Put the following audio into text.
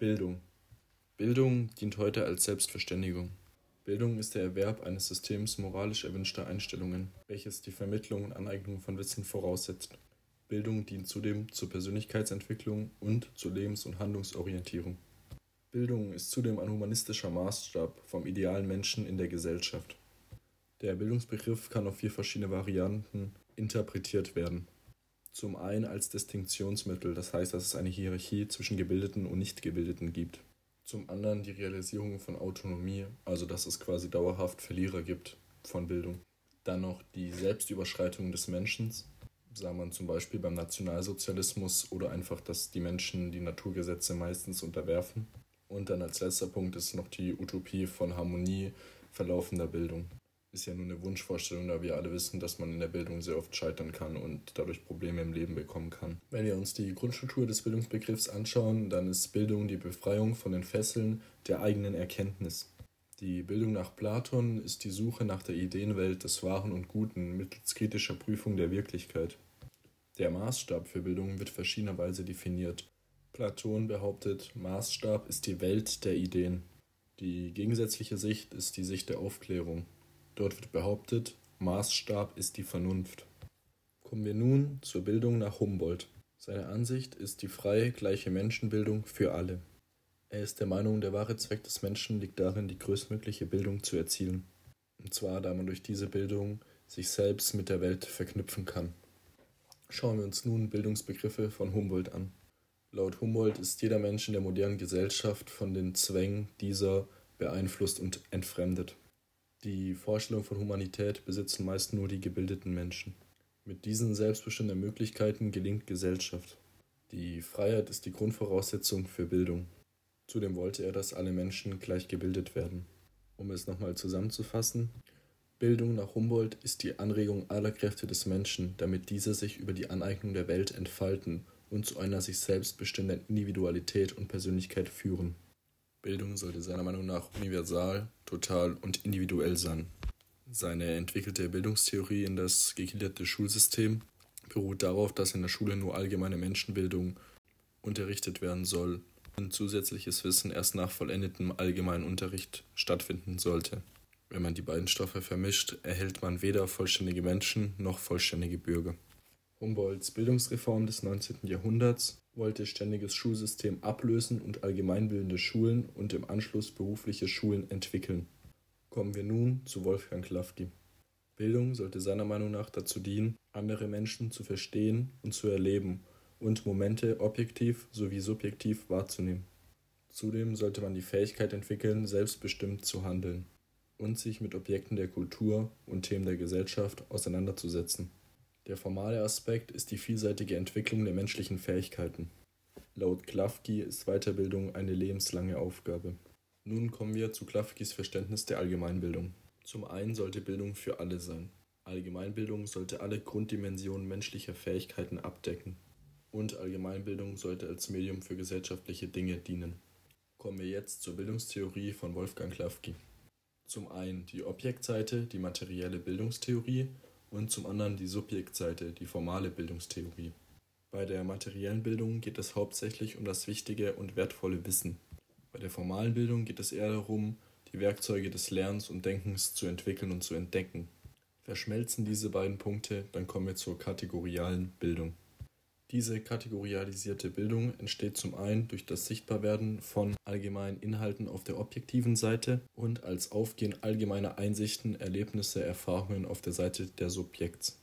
Bildung. Bildung dient heute als Selbstverständigung. Bildung ist der Erwerb eines Systems moralisch erwünschter Einstellungen, welches die Vermittlung und Aneignung von Wissen voraussetzt. Bildung dient zudem zur Persönlichkeitsentwicklung und zur Lebens- und Handlungsorientierung. Bildung ist zudem ein humanistischer Maßstab vom idealen Menschen in der Gesellschaft. Der Bildungsbegriff kann auf vier verschiedene Varianten interpretiert werden. Zum einen als Distinktionsmittel, das heißt, dass es eine Hierarchie zwischen Gebildeten und Nichtgebildeten gibt. Zum anderen die Realisierung von Autonomie, also dass es quasi dauerhaft Verlierer gibt von Bildung. Dann noch die Selbstüberschreitung des Menschen, sah man zum Beispiel beim Nationalsozialismus oder einfach, dass die Menschen die Naturgesetze meistens unterwerfen. Und dann als letzter Punkt ist noch die Utopie von Harmonie verlaufender Bildung ist ja nur eine Wunschvorstellung, da wir alle wissen, dass man in der Bildung sehr oft scheitern kann und dadurch Probleme im Leben bekommen kann. Wenn wir uns die Grundstruktur des Bildungsbegriffs anschauen, dann ist Bildung die Befreiung von den Fesseln der eigenen Erkenntnis. Die Bildung nach Platon ist die Suche nach der Ideenwelt des Wahren und Guten mittels kritischer Prüfung der Wirklichkeit. Der Maßstab für Bildung wird verschiedenerweise definiert. Platon behauptet, Maßstab ist die Welt der Ideen. Die gegensätzliche Sicht ist die Sicht der Aufklärung. Dort wird behauptet, Maßstab ist die Vernunft. Kommen wir nun zur Bildung nach Humboldt. Seine Ansicht ist die freie, gleiche Menschenbildung für alle. Er ist der Meinung, der wahre Zweck des Menschen liegt darin, die größtmögliche Bildung zu erzielen. Und zwar, da man durch diese Bildung sich selbst mit der Welt verknüpfen kann. Schauen wir uns nun Bildungsbegriffe von Humboldt an. Laut Humboldt ist jeder Mensch in der modernen Gesellschaft von den Zwängen dieser beeinflusst und entfremdet. Die Vorstellung von Humanität besitzen meist nur die gebildeten Menschen. Mit diesen selbstbestimmten Möglichkeiten gelingt Gesellschaft. Die Freiheit ist die Grundvoraussetzung für Bildung. Zudem wollte er, dass alle Menschen gleich gebildet werden. Um es nochmal zusammenzufassen, Bildung nach Humboldt ist die Anregung aller Kräfte des Menschen, damit diese sich über die Aneignung der Welt entfalten und zu einer sich selbst bestimmten Individualität und Persönlichkeit führen. Bildung sollte seiner Meinung nach universal, total und individuell sein. Seine entwickelte Bildungstheorie in das gegliederte Schulsystem beruht darauf, dass in der Schule nur allgemeine Menschenbildung unterrichtet werden soll und zusätzliches Wissen erst nach vollendetem allgemeinen Unterricht stattfinden sollte. Wenn man die beiden Stoffe vermischt, erhält man weder vollständige Menschen noch vollständige Bürger. Humboldts Bildungsreform des 19. Jahrhunderts wollte ständiges Schulsystem ablösen und allgemeinbildende Schulen und im Anschluss berufliche Schulen entwickeln. Kommen wir nun zu Wolfgang Klafki. Bildung sollte seiner Meinung nach dazu dienen, andere Menschen zu verstehen und zu erleben und Momente objektiv sowie subjektiv wahrzunehmen. Zudem sollte man die Fähigkeit entwickeln, selbstbestimmt zu handeln und sich mit Objekten der Kultur und Themen der Gesellschaft auseinanderzusetzen. Der formale Aspekt ist die vielseitige Entwicklung der menschlichen Fähigkeiten. Laut Klafki ist Weiterbildung eine lebenslange Aufgabe. Nun kommen wir zu Klafkis Verständnis der Allgemeinbildung. Zum einen sollte Bildung für alle sein. Allgemeinbildung sollte alle Grunddimensionen menschlicher Fähigkeiten abdecken. Und Allgemeinbildung sollte als Medium für gesellschaftliche Dinge dienen. Kommen wir jetzt zur Bildungstheorie von Wolfgang Klafki. Zum einen die Objektseite, die materielle Bildungstheorie und zum anderen die Subjektseite, die formale Bildungstheorie. Bei der materiellen Bildung geht es hauptsächlich um das wichtige und wertvolle Wissen. Bei der formalen Bildung geht es eher darum, die Werkzeuge des Lernens und Denkens zu entwickeln und zu entdecken. Verschmelzen diese beiden Punkte, dann kommen wir zur kategorialen Bildung. Diese kategorialisierte Bildung entsteht zum einen durch das Sichtbarwerden von allgemeinen Inhalten auf der objektiven Seite und als Aufgehen allgemeiner Einsichten, Erlebnisse, Erfahrungen auf der Seite der Subjekts.